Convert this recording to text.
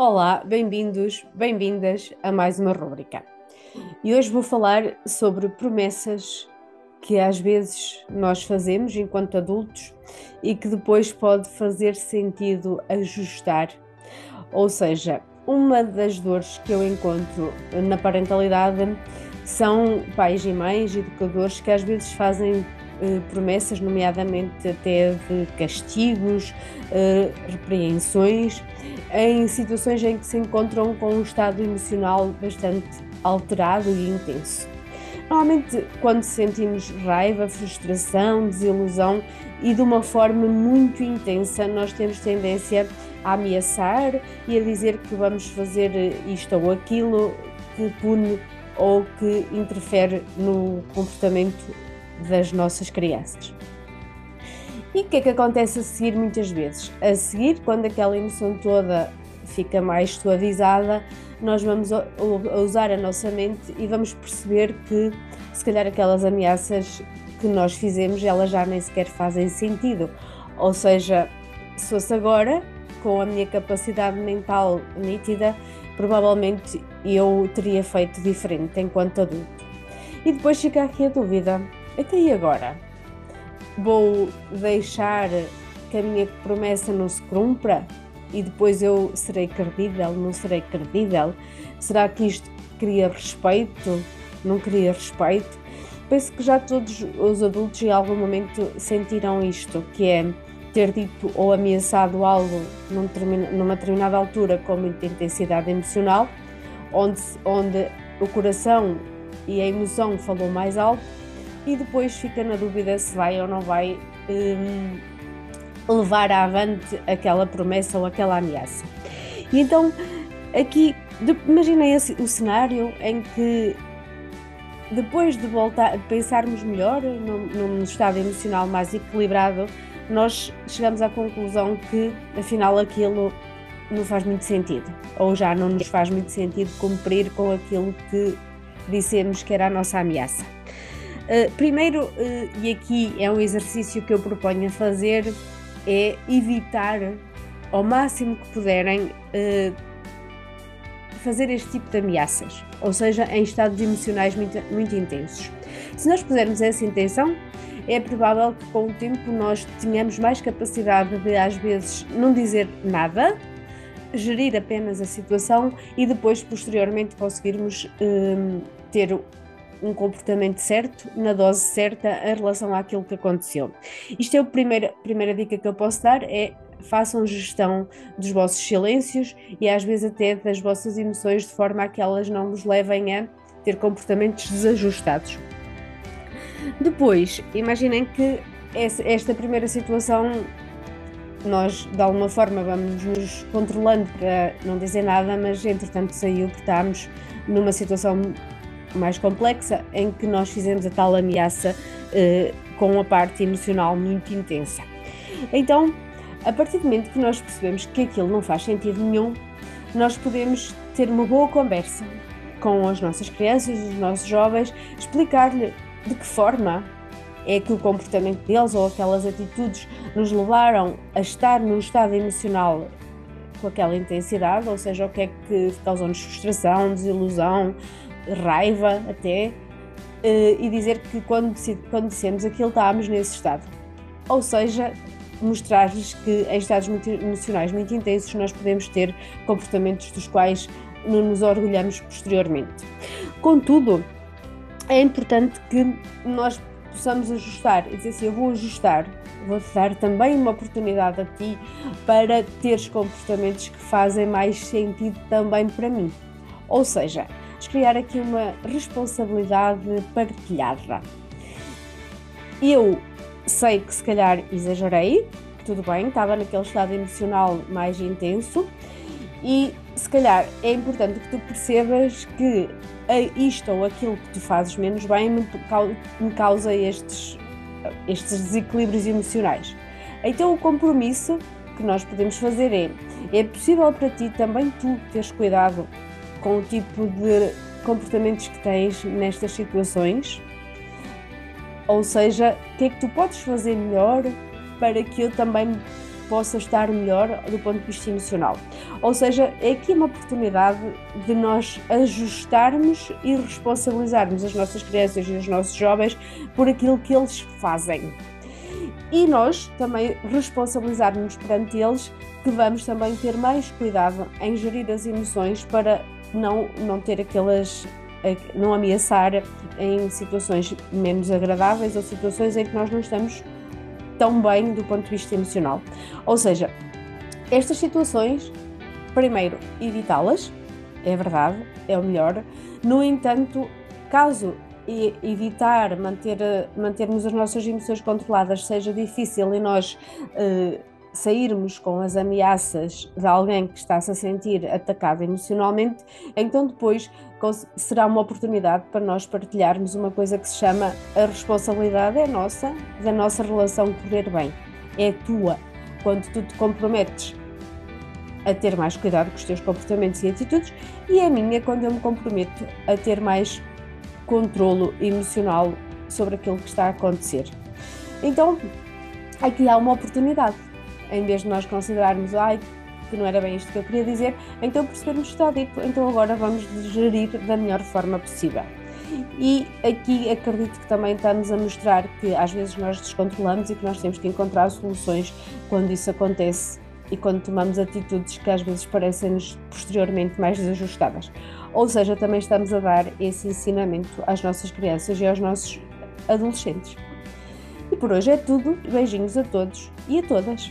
Olá, bem-vindos, bem-vindas a mais uma rúbrica. E hoje vou falar sobre promessas que às vezes nós fazemos enquanto adultos e que depois pode fazer sentido ajustar. Ou seja, uma das dores que eu encontro na parentalidade são pais e mães, educadores que às vezes fazem promessas, nomeadamente até de castigos, eh, repreensões, em situações em que se encontram com um estado emocional bastante alterado e intenso. Normalmente, quando sentimos raiva, frustração, desilusão e de uma forma muito intensa, nós temos tendência a ameaçar e a dizer que vamos fazer isto ou aquilo que pune ou que interfere no comportamento das nossas crianças. E o que é que acontece a seguir muitas vezes? A seguir, quando aquela emoção toda fica mais suavizada, nós vamos usar a nossa mente e vamos perceber que se calhar aquelas ameaças que nós fizemos, elas já nem sequer fazem sentido. Ou seja, se fosse agora, com a minha capacidade mental nítida, provavelmente eu teria feito diferente enquanto adulto. E depois fica aqui a dúvida: até e agora? Vou deixar que a minha promessa não se cumpra e depois eu serei credível? Não serei credível? Será que isto cria respeito? Não cria respeito? Penso que já todos os adultos em algum momento sentiram isto, que é ter dito ou ameaçado algo numa determinada altura com muita intensidade emocional, onde, onde o coração e a emoção falou mais alto e depois fica na dúvida se vai ou não vai um, levar avante aquela promessa ou aquela ameaça. E então, aqui, imaginei o cenário em que depois de voltar, pensarmos melhor, num, num estado emocional mais equilibrado, nós chegamos à conclusão que afinal aquilo não faz muito sentido, ou já não nos faz muito sentido cumprir com aquilo que dissemos que era a nossa ameaça. Uh, primeiro, uh, e aqui é um exercício que eu proponho a fazer, é evitar ao máximo que puderem uh, fazer este tipo de ameaças, ou seja, em estados emocionais muito, muito intensos. Se nós pusermos essa intenção, é provável que com o tempo nós tenhamos mais capacidade de, às vezes, não dizer nada, gerir apenas a situação e depois, posteriormente, conseguirmos ter um comportamento certo, na dose certa, em relação àquilo que aconteceu. Isto é a primeira, primeira dica que eu posso dar, é façam gestão dos vossos silêncios e às vezes até das vossas emoções de forma a que elas não vos levem a ter comportamentos desajustados. Depois, imaginem que esta primeira situação nós de alguma forma vamos nos controlando para não dizer nada, mas entretanto saiu que estamos numa situação mais complexa em que nós fizemos a tal ameaça eh, com a parte emocional muito intensa. Então, a partir do momento que nós percebemos que aquilo não faz sentido nenhum, nós podemos ter uma boa conversa com as nossas crianças, os nossos jovens, explicar-lhe de que forma é que o comportamento deles ou aquelas atitudes nos levaram a estar num estado emocional com aquela intensidade, ou seja, o que é que causou-nos frustração, desilusão, raiva até, eh, e dizer que quando, quando dissemos aquilo estávamos nesse estado. Ou seja, mostrar-lhes que em estados muito emocionais muito intensos nós podemos ter comportamentos dos quais não nos orgulhamos posteriormente. Contudo, é importante que nós possamos ajustar e dizer assim: eu vou ajustar, vou-te dar também uma oportunidade a ti para teres comportamentos que fazem mais sentido também para mim. Ou seja, criar aqui uma responsabilidade partilhada. Eu sei que se calhar exagerei, tudo bem, estava naquele estado emocional mais intenso E se calhar é importante que tu percebas que isto ou aquilo que tu fazes menos bem me causa estes, estes desequilíbrios emocionais. Então o compromisso que nós podemos fazer é: é possível para ti também tu teres cuidado com o tipo de comportamentos que tens nestas situações? Ou seja, o que é que tu podes fazer melhor para que eu também possa estar melhor do ponto de vista emocional. Ou seja, é aqui uma oportunidade de nós ajustarmos e responsabilizarmos as nossas crianças e os nossos jovens por aquilo que eles fazem. E nós também responsabilizarmos perante eles que vamos também ter mais cuidado em gerir as emoções para não, não ter aquelas não ameaçar em situações menos agradáveis ou situações em que nós não estamos tão bem do ponto de vista emocional. Ou seja, estas situações, primeiro, evitá-las, é verdade, é o melhor. No entanto, caso evitar manter, mantermos as nossas emoções controladas seja difícil e nós uh, sairmos com as ameaças de alguém que está-se a sentir atacado emocionalmente, então depois será uma oportunidade para nós partilharmos uma coisa que se chama a responsabilidade é nossa, da nossa relação correr bem, é tua. Quando tu te comprometes a ter mais cuidado com os teus comportamentos e atitudes, e é minha quando eu me comprometo a ter mais controlo emocional sobre aquilo que está a acontecer. Então, aqui há uma oportunidade. Em vez de nós considerarmos, ai, que não era bem isto que eu queria dizer, então percebermos que está dito, então agora vamos gerir da melhor forma possível. E aqui acredito que também estamos a mostrar que às vezes nós descontrolamos e que nós temos que encontrar soluções quando isso acontece e quando tomamos atitudes que às vezes parecem-nos posteriormente mais desajustadas. Ou seja, também estamos a dar esse ensinamento às nossas crianças e aos nossos adolescentes. E por hoje é tudo. Beijinhos a todos e a todas.